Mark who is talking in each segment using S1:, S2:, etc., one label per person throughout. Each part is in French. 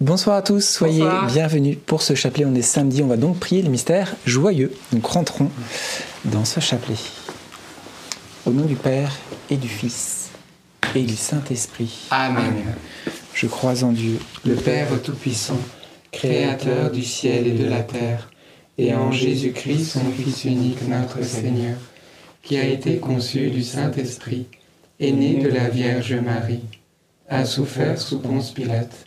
S1: Bonsoir à tous, soyez
S2: Bonsoir.
S1: bienvenus pour ce chapelet. On est samedi, on va donc prier le mystère joyeux. Donc rentrons dans ce chapelet. Au nom du Père et du Fils et du Saint-Esprit.
S2: Amen.
S1: Je crois en Dieu,
S2: Le Père Tout-Puissant, Créateur du ciel et de la terre, et en Jésus-Christ, son Fils unique, notre Seigneur, qui a été conçu du Saint-Esprit, est né de la Vierge Marie, a souffert sous Ponce Pilate,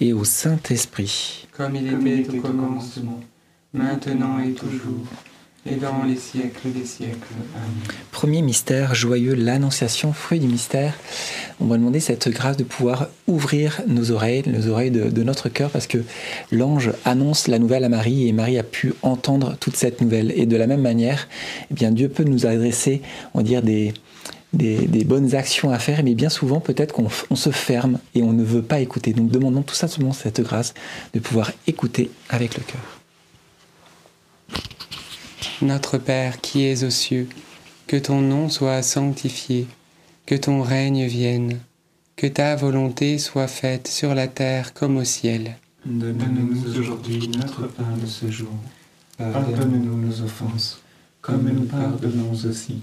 S1: et au Saint-Esprit.
S2: Comme il était au commencement, maintenant et toujours, et dans les siècles des siècles. Amen.
S1: Premier mystère joyeux, l'annonciation, fruit du mystère. On va demander cette grâce de pouvoir ouvrir nos oreilles, les oreilles de, de notre cœur, parce que l'ange annonce la nouvelle à Marie et Marie a pu entendre toute cette nouvelle. Et de la même manière, eh bien, Dieu peut nous adresser, on va dire, des, des, des bonnes actions à faire, mais bien souvent, peut-être qu'on on se ferme et on ne veut pas écouter. Donc demandons tout simplement cette grâce de pouvoir écouter avec le cœur.
S2: Notre Père qui es aux cieux, que ton nom soit sanctifié, que ton règne vienne, que ta volonté soit faite sur la terre comme au ciel.
S3: Donne-nous aujourd'hui notre pain de ce jour. Pardonne-nous nos offenses, comme nous pardonnons aussi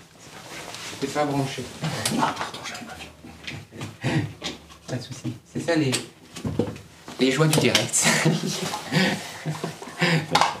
S2: C'est pas branché.
S1: Ah, pardon, j'avais pas vu.
S2: Pas de souci. C'est ça les, les joies du direct.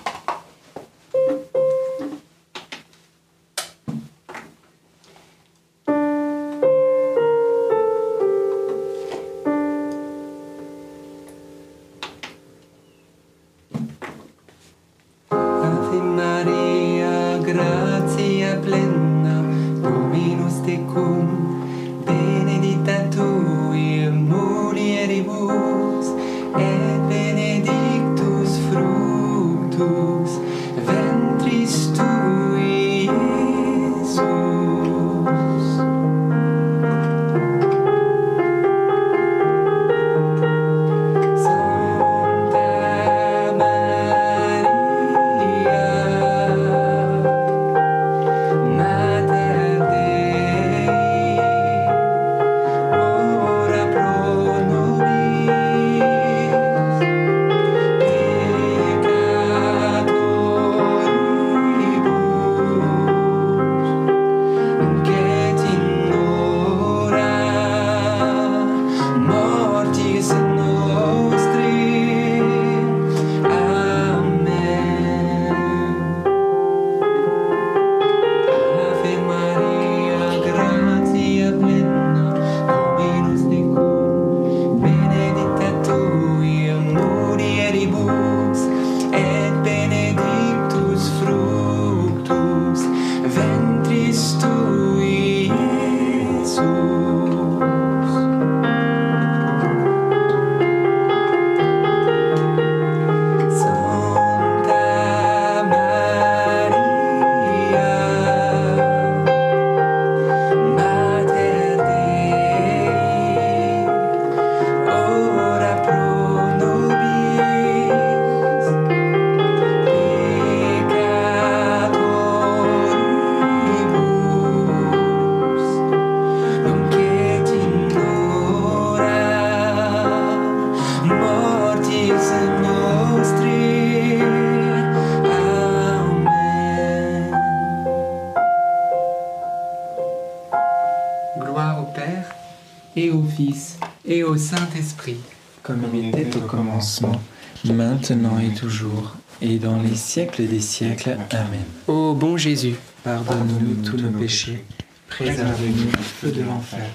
S1: maintenant et toujours, et dans les siècles des siècles. Amen.
S2: Ô bon Jésus,
S1: Pardonne-nous tous nos péchés,
S3: Préservez-nous du feu de l'enfer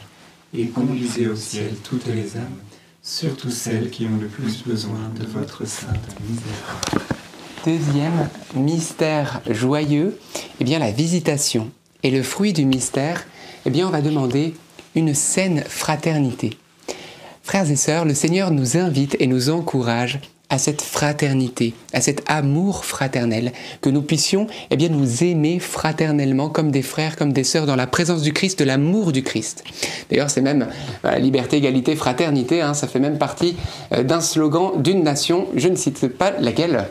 S3: et conduisez au ciel toutes les âmes, surtout celles qui ont le plus besoin de votre sainte miséricorde.
S2: Deuxième mystère joyeux, eh bien la visitation. Et le fruit du mystère, eh bien on va demander une saine fraternité. Frères et sœurs, le Seigneur nous invite et nous encourage à cette fraternité, à cet amour fraternel, que nous puissions eh bien, nous aimer fraternellement comme des frères, comme des sœurs, dans la présence du Christ, de l'amour du Christ. D'ailleurs, c'est même voilà, liberté, égalité, fraternité, hein, ça fait même partie euh, d'un slogan d'une nation, je ne cite pas laquelle,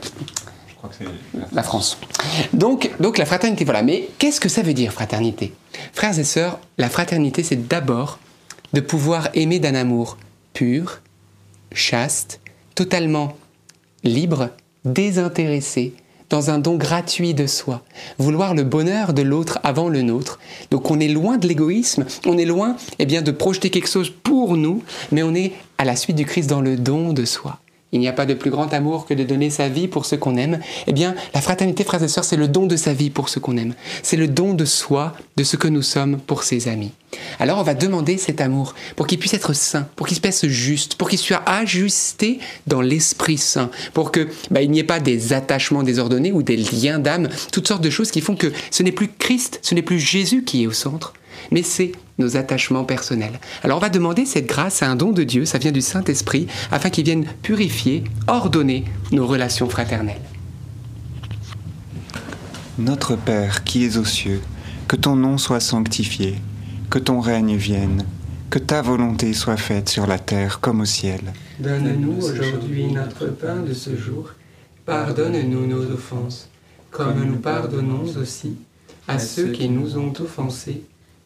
S3: Je crois que c'est
S2: la France. Donc, donc la fraternité, voilà. Mais qu'est-ce que ça veut dire, fraternité? Frères et sœurs, la fraternité, c'est d'abord de pouvoir aimer d'un amour pur, chaste, totalement libre, désintéressé, dans un don gratuit de soi, vouloir le bonheur de l'autre avant le nôtre. Donc on est loin de l'égoïsme, on est loin eh bien, de projeter quelque chose pour nous, mais on est à la suite du Christ dans le don de soi. Il n'y a pas de plus grand amour que de donner sa vie pour ce qu'on aime. Eh bien, la fraternité, frères et sœurs, c'est le don de sa vie pour ce qu'on aime. C'est le don de soi, de ce que nous sommes pour ses amis. Alors, on va demander cet amour pour qu'il puisse être saint, pour qu'il se passe juste, pour qu'il soit ajusté dans l'Esprit Saint, pour que bah, il n'y ait pas des attachements désordonnés ou des liens d'âme, toutes sortes de choses qui font que ce n'est plus Christ, ce n'est plus Jésus qui est au centre,
S4: mais c'est nos attachements personnels. Alors on va demander cette grâce à un don de Dieu, ça vient du Saint-Esprit, afin qu'il vienne purifier, ordonner nos relations fraternelles.
S3: Notre Père qui es aux cieux, que ton nom soit sanctifié, que ton règne vienne, que ta volonté soit faite sur la terre comme au ciel.
S2: Donne-nous aujourd'hui notre pain de ce jour. Pardonne-nous nos offenses, comme nous pardonnons aussi à ceux qui nous ont offensés,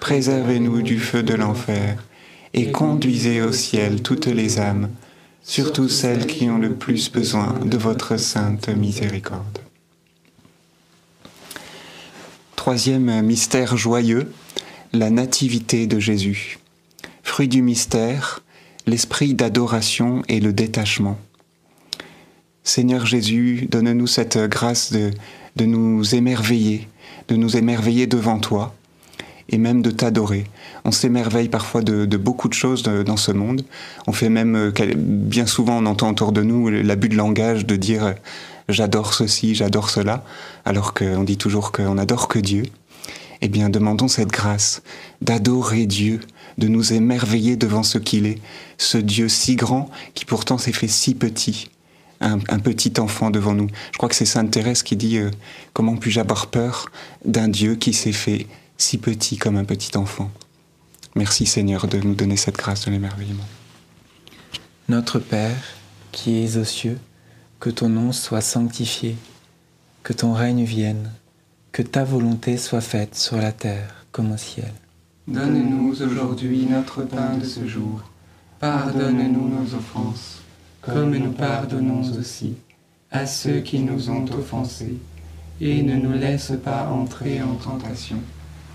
S3: préservez-nous du feu de l'enfer, et conduisez au ciel toutes les âmes, surtout celles qui ont le plus besoin de votre sainte miséricorde. Troisième mystère joyeux, la nativité de Jésus. Fruit du mystère, l'esprit d'adoration et le détachement. Seigneur Jésus, donne-nous cette grâce de, de nous émerveiller, de nous émerveiller devant toi et même de t'adorer. On s'émerveille parfois de, beaucoup de choses de, dans ce monde. On fait même, bien souvent, on entend autour de nous l'abus de langage de dire j'adore ceci, j'adore cela, alors qu'on dit toujours qu'on n'adore que Dieu. Eh bien, demandons cette grâce d'adorer Dieu, de nous émerveiller devant ce qu'il est, ce Dieu si grand qui pourtant s'est fait si petit, un, petit enfant devant nous. Je crois que c'est Sainte Thérèse qui dit euh, Comment puis-je avoir peur d'un Dieu qui s'est fait si petit comme un petit enfant Merci Seigneur de nous donner cette grâce de l'émerveillement.
S1: Notre Père, qui es aux cieux, que ton nom soit sanctifié, que ton règne vienne, que ta volonté soit faite sur la terre comme au ciel.
S2: Donne-nous aujourd'hui notre pain de ce jour. Pardonne-nous nos offenses, comme nous pardonnons aussi à ceux qui nous ont offensés. Et ne nous laisse pas entrer en tentation,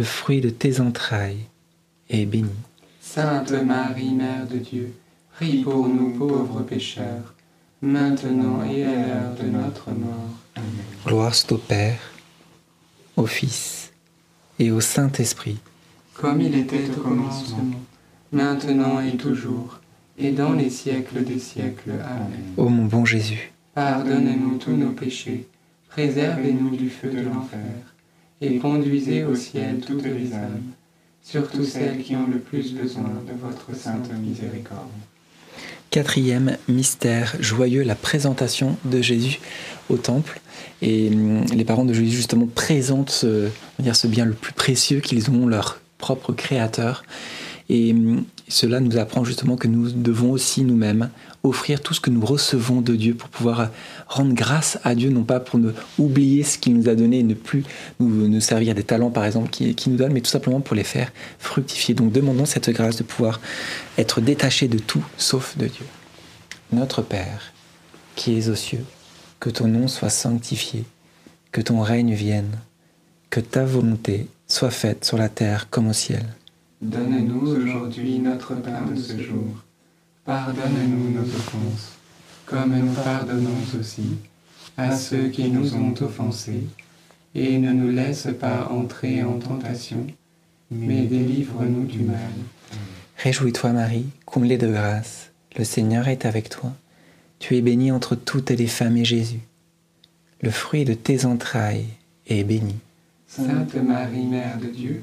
S1: le fruit de tes entrailles, est béni.
S2: Sainte Marie, Mère de Dieu, prie pour nous pauvres pécheurs, maintenant et à l'heure de notre mort. Amen.
S1: Gloire soit au Père, au Fils et au Saint-Esprit,
S2: Comme il était au commencement, maintenant et toujours, et dans les siècles des siècles. Amen.
S1: ô mon bon Jésus.
S2: Pardonnez-nous tous nos péchés, préservez-nous du feu de l'enfer, et conduisez au ciel toutes les âmes, surtout celles qui ont le plus besoin de votre sainte miséricorde.
S1: Quatrième mystère joyeux, la présentation de Jésus au temple. Et hum, les parents de Jésus justement présentent ce, on va dire, ce bien le plus précieux qu'ils ont, leur propre créateur. Et hum, cela nous apprend justement que nous devons aussi nous-mêmes offrir tout ce que nous recevons de Dieu pour pouvoir rendre grâce à Dieu, non pas pour ne oublier ce qu'il nous a donné et ne plus nous, servir des talents par exemple qu'il qui nous donne, mais tout simplement pour les faire fructifier. Donc demandons cette grâce de pouvoir être détaché de tout sauf de Dieu. Notre Père, qui es aux cieux, que ton nom soit sanctifié, que ton règne vienne, que ta volonté soit faite sur la terre comme au ciel.
S2: Donne-nous aujourd'hui notre pain de ce jour. Pardonne-nous nos offenses, comme nous pardonnons aussi à ceux qui nous ont offensés. Et ne nous laisse pas entrer en tentation, mais délivre-nous du mal.
S1: Réjouis-toi Marie, comblée de grâce, le Seigneur est avec toi. Tu es bénie entre toutes les femmes et Jésus, le fruit de tes entrailles, et béni.
S3: Sainte Marie, Mère de Dieu,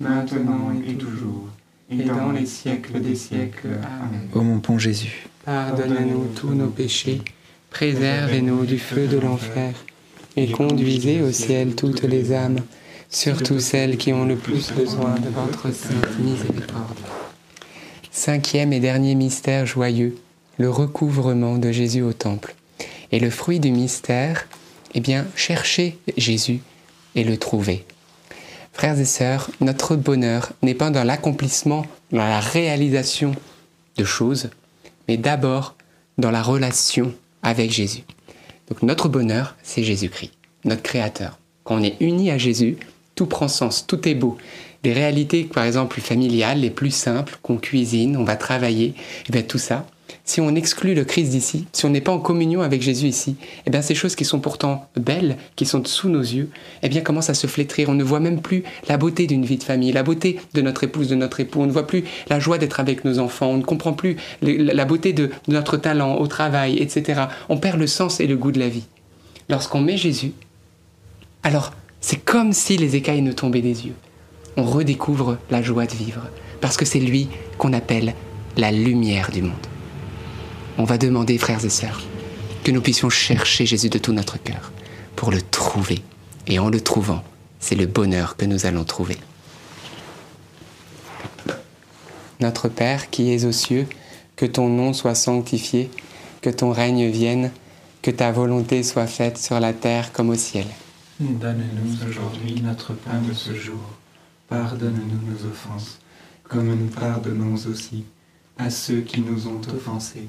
S3: maintenant et toujours, et dans les siècles des siècles. Amen.
S1: ô mon bon Jésus.
S2: Pardonne-nous tous nos péchés, préservez-nous du feu de l'enfer, et conduisez au ciel toutes les âmes, surtout celles qui ont le plus besoin de votre sainte miséricorde. Cinquième et dernier mystère joyeux, le recouvrement de Jésus au temple. Et le fruit du mystère, eh bien, chercher Jésus et le trouver. Frères et sœurs, notre bonheur n'est pas dans l'accomplissement, dans la réalisation de choses, mais d'abord dans la relation avec Jésus. Donc notre bonheur, c'est Jésus-Christ, notre Créateur. Quand on est uni à Jésus, tout prend sens, tout est beau. Les réalités, par exemple, familiales, les plus simples, qu'on cuisine, on va travailler, et bien tout ça, si on exclut le Christ d'ici, si on n'est pas en communion avec Jésus ici, eh bien ces choses qui sont pourtant belles, qui sont sous nos yeux, eh bien commencent à se flétrir. On ne voit même plus la beauté d'une vie de famille, la beauté de notre épouse, de notre époux. On ne voit plus la joie d'être avec nos enfants. On ne comprend plus la beauté de notre talent au travail, etc. On perd le sens et le goût de la vie. Lorsqu'on met Jésus, alors c'est comme si les écailles ne tombaient des yeux. On redécouvre la joie de vivre, parce que c'est lui qu'on appelle la lumière du monde. On va demander, frères et sœurs, que nous puissions chercher Jésus de tout notre cœur pour le trouver. Et en le trouvant, c'est le bonheur que nous allons trouver. Notre Père qui es aux cieux, que ton nom soit sanctifié, que ton règne vienne, que ta volonté soit faite sur la terre comme au ciel.
S5: Donne-nous aujourd'hui notre pain de ce jour. Pardonne-nous nos offenses, comme nous pardonnons aussi à ceux qui nous ont offensés.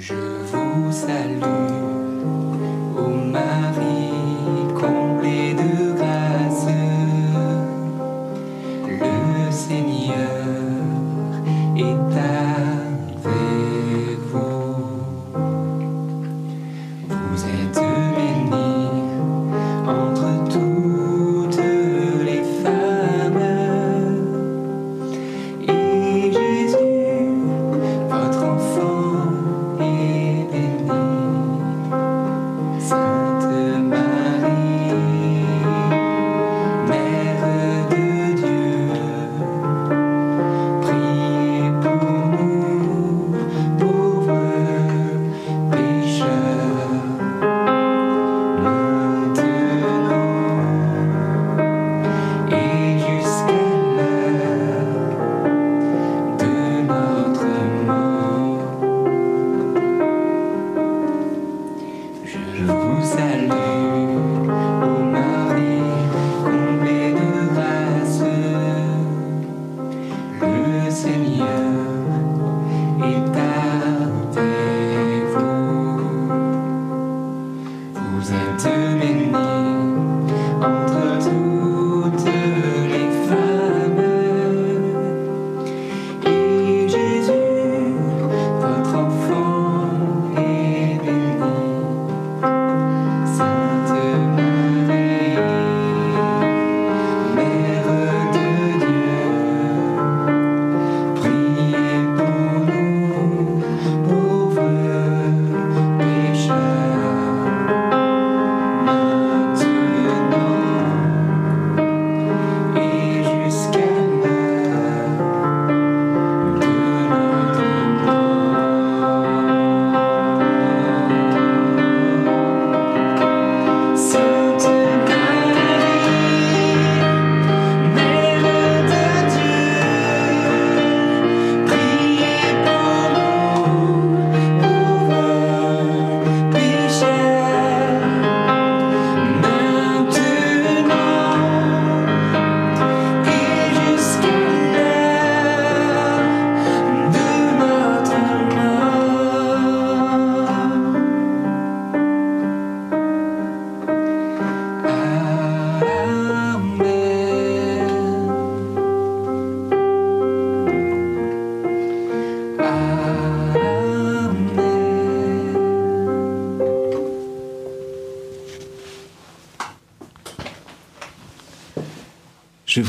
S2: Je vous salue,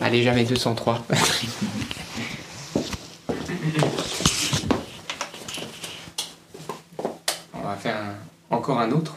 S2: Allez, jamais 203. On va faire encore un autre.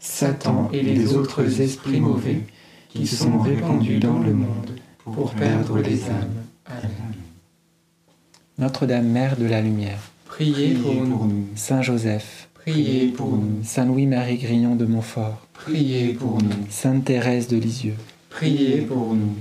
S1: Satan et les autres esprits mauvais qui sont répandus dans le monde pour perdre les âmes. Amen. Notre-Dame, Mère de la Lumière,
S2: priez pour nous.
S1: Saint Joseph,
S2: priez pour nous.
S1: Saint Louis-Marie Grignon de Montfort,
S2: priez pour nous.
S1: Sainte Thérèse de Lisieux,
S2: priez pour nous.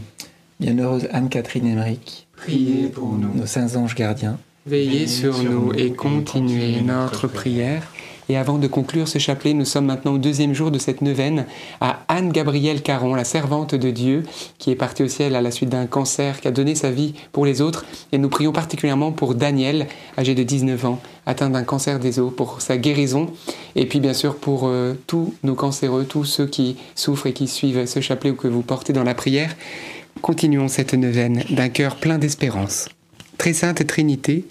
S1: Bienheureuse Anne-Catherine Emmerich,
S2: priez pour nous.
S1: Nos saints anges gardiens,
S2: veillez sur nous et continuez notre prière et avant de conclure ce chapelet, nous sommes maintenant au deuxième jour de cette neuvaine à Anne-Gabrielle Caron, la servante de Dieu, qui est partie au ciel à la suite d'un cancer, qui a donné sa vie pour les autres. Et nous prions particulièrement pour Daniel, âgé de 19 ans, atteint d'un cancer des os, pour sa guérison. Et puis bien sûr pour euh, tous nos cancéreux, tous ceux qui souffrent et qui suivent ce chapelet ou que vous portez dans la prière. Continuons cette neuvaine d'un cœur plein d'espérance. Très sainte Trinité,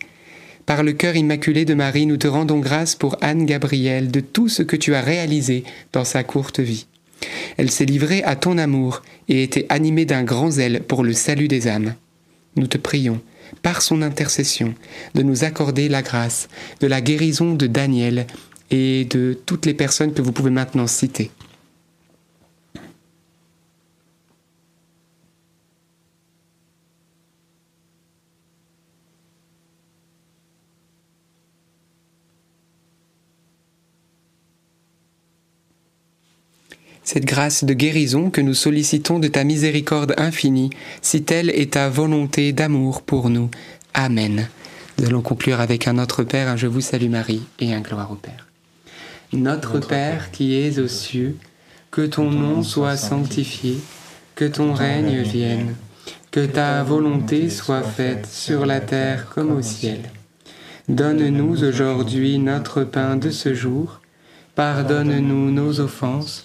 S2: par le cœur immaculé de Marie, nous te rendons grâce pour Anne Gabrielle de tout ce que tu as réalisé dans sa courte vie. Elle s'est livrée à ton amour et était animée d'un grand zèle pour le salut des âmes. Nous te prions, par son intercession, de nous accorder la grâce de la guérison de Daniel et de toutes les personnes que vous pouvez maintenant citer. Cette grâce de guérison que nous sollicitons de ta miséricorde infinie, si telle est ta volonté d'amour pour nous. Amen. Nous allons conclure avec un Notre Père, un Je vous salue Marie et un Gloire au Père. Notre Père qui es aux cieux, que ton nom soit sanctifié, que ton règne vienne, que ta volonté soit faite sur la terre comme au ciel. Donne-nous aujourd'hui notre pain de ce jour, pardonne-nous nos offenses,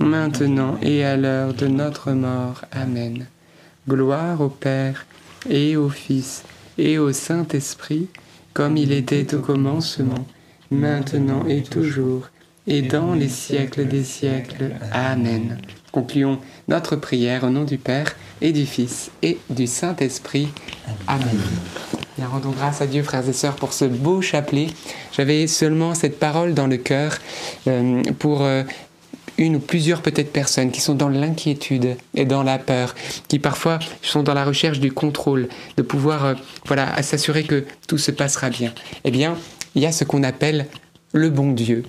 S2: maintenant et à l'heure de notre mort. Amen. Gloire au Père et au Fils et au Saint-Esprit, comme il était au commencement, maintenant et toujours, et dans les siècles des siècles. Amen. Concluons notre prière au nom du Père et du Fils et du Saint-Esprit. Amen. Bien, rendons grâce à Dieu, frères et sœurs, pour ce beau chapelet. J'avais seulement cette parole dans le cœur euh, pour euh, une ou plusieurs peut-être personnes qui sont dans l'inquiétude et dans la peur, qui parfois sont dans la recherche du contrôle, de pouvoir euh, voilà s'assurer que tout se passera bien. Eh bien, il y a ce qu'on appelle le bon Dieu,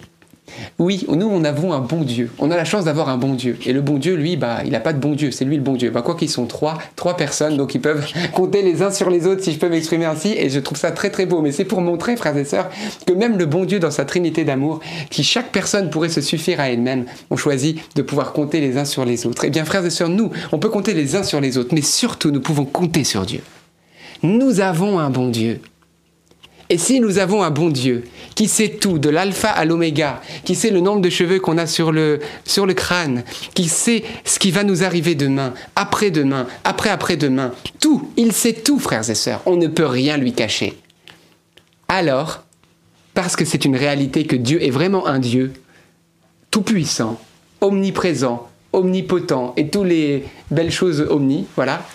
S2: oui, nous, on avons un bon Dieu. On a la chance d'avoir un bon Dieu. Et le bon Dieu, lui, bah, il n'a pas de bon Dieu. C'est lui le bon Dieu. Bah, quoi qu'ils sont trois, trois personnes, donc ils peuvent compter les uns sur les autres, si je peux m'exprimer ainsi. Et je trouve ça très très beau. Mais c'est pour montrer, frères et sœurs, que même le bon Dieu, dans sa trinité d'amour, qui chaque personne pourrait se suffire à elle-même, on choisit de pouvoir compter les uns sur les autres. Eh bien, frères et sœurs, nous, on peut compter les uns sur les autres, mais surtout, nous pouvons compter sur Dieu. Nous avons un bon Dieu. Et si nous avons un bon Dieu qui sait tout, de l'alpha à l'oméga, qui sait le nombre de cheveux qu'on a sur le, crâne, qui sait ce qui va nous arriver demain, après-demain, après-après-demain, tout, il sait tout, frères et sœurs, on ne peut rien lui cacher. Alors, parce que c'est une réalité que Dieu est vraiment un Dieu tout-puissant, omniprésent, omnipotent et toutes les belles choses omni, voilà,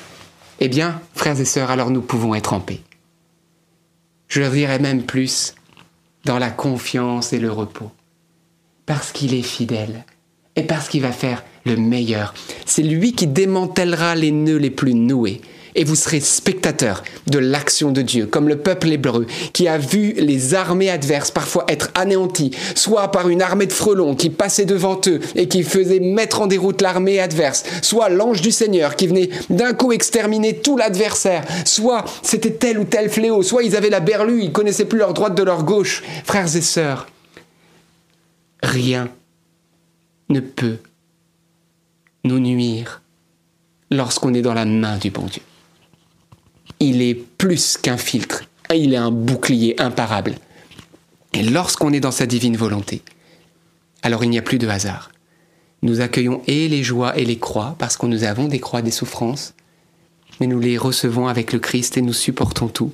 S2: eh bien, frères et sœurs, alors nous pouvons être en paix je leur même plus, dans la confiance et le repos. Parce qu'il est fidèle et parce qu'il va faire le meilleur. C'est lui qui démantèlera les nœuds les plus noués et vous serez spectateur de l'action de Dieu, comme le peuple hébreu qui a vu les armées adverses parfois être anéanties, soit par une armée de frelons qui passait devant eux et qui faisait mettre en déroute l'armée adverse, soit l'ange du Seigneur qui venait d'un coup exterminer tout l'adversaire, soit c'était tel ou tel fléau, soit ils avaient la berlue, ils connaissaient plus leur droite de leur gauche. Frères et sœurs, rien ne peut nous nuire lorsqu'on est dans la main du bon Dieu il est plus qu'un filtre, il est un bouclier imparable. Et lorsqu'on est dans sa divine volonté, alors il n'y a plus de hasard. Nous accueillons et les joies et les croix, parce que nous avons des croix, des souffrances, mais nous les recevons avec le Christ et nous supportons tout.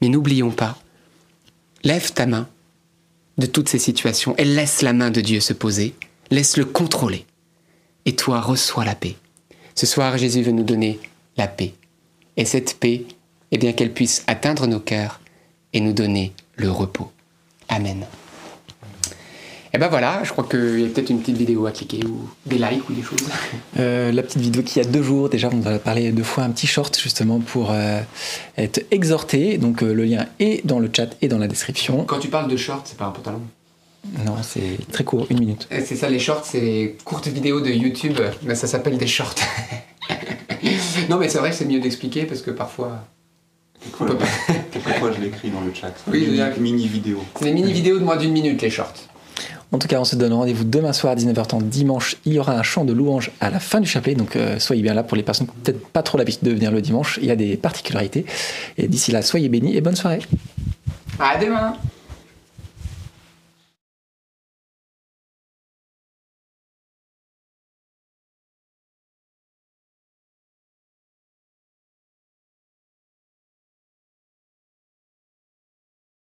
S2: Mais n'oublions pas, lève ta main de toutes ces situations et laisse la main de Dieu se poser, laisse-le contrôler. Et toi, reçois la paix. Ce soir, Jésus veut nous donner la paix et cette paix, eh bien qu'elle puisse atteindre nos cœurs et nous donner le repos. Amen. Et eh ben voilà, je crois qu'il y a peut-être une petite vidéo à cliquer ou des likes ou des choses.
S1: Euh, la petite vidéo qui a deux jours, déjà on va parler deux fois un petit short justement pour euh, être exhorté. Donc euh, le lien est dans le chat et dans la description.
S2: Quand tu parles de short, c'est pas un pantalon
S1: Non, c'est très court, une minute.
S2: C'est ça, les shorts, c'est les courtes vidéos de YouTube, mais ça s'appelle des shorts. non, mais c'est vrai que c'est mieux d'expliquer parce que parfois.
S3: Quelquefois, je l'écris dans le chat.
S2: Oui,
S3: mini, mini vidéo.
S2: C'est des mini vidéos de moins d'une minute, les shorts.
S1: En tout cas, on se donne rendez-vous demain soir à 19h30 dimanche. Il y aura un chant de louange à la fin du chapelet, donc euh, soyez bien là pour les personnes qui n'ont peut-être pas trop l'habitude de venir le dimanche. Il y a des particularités. Et d'ici là, soyez bénis et bonne soirée.
S2: À demain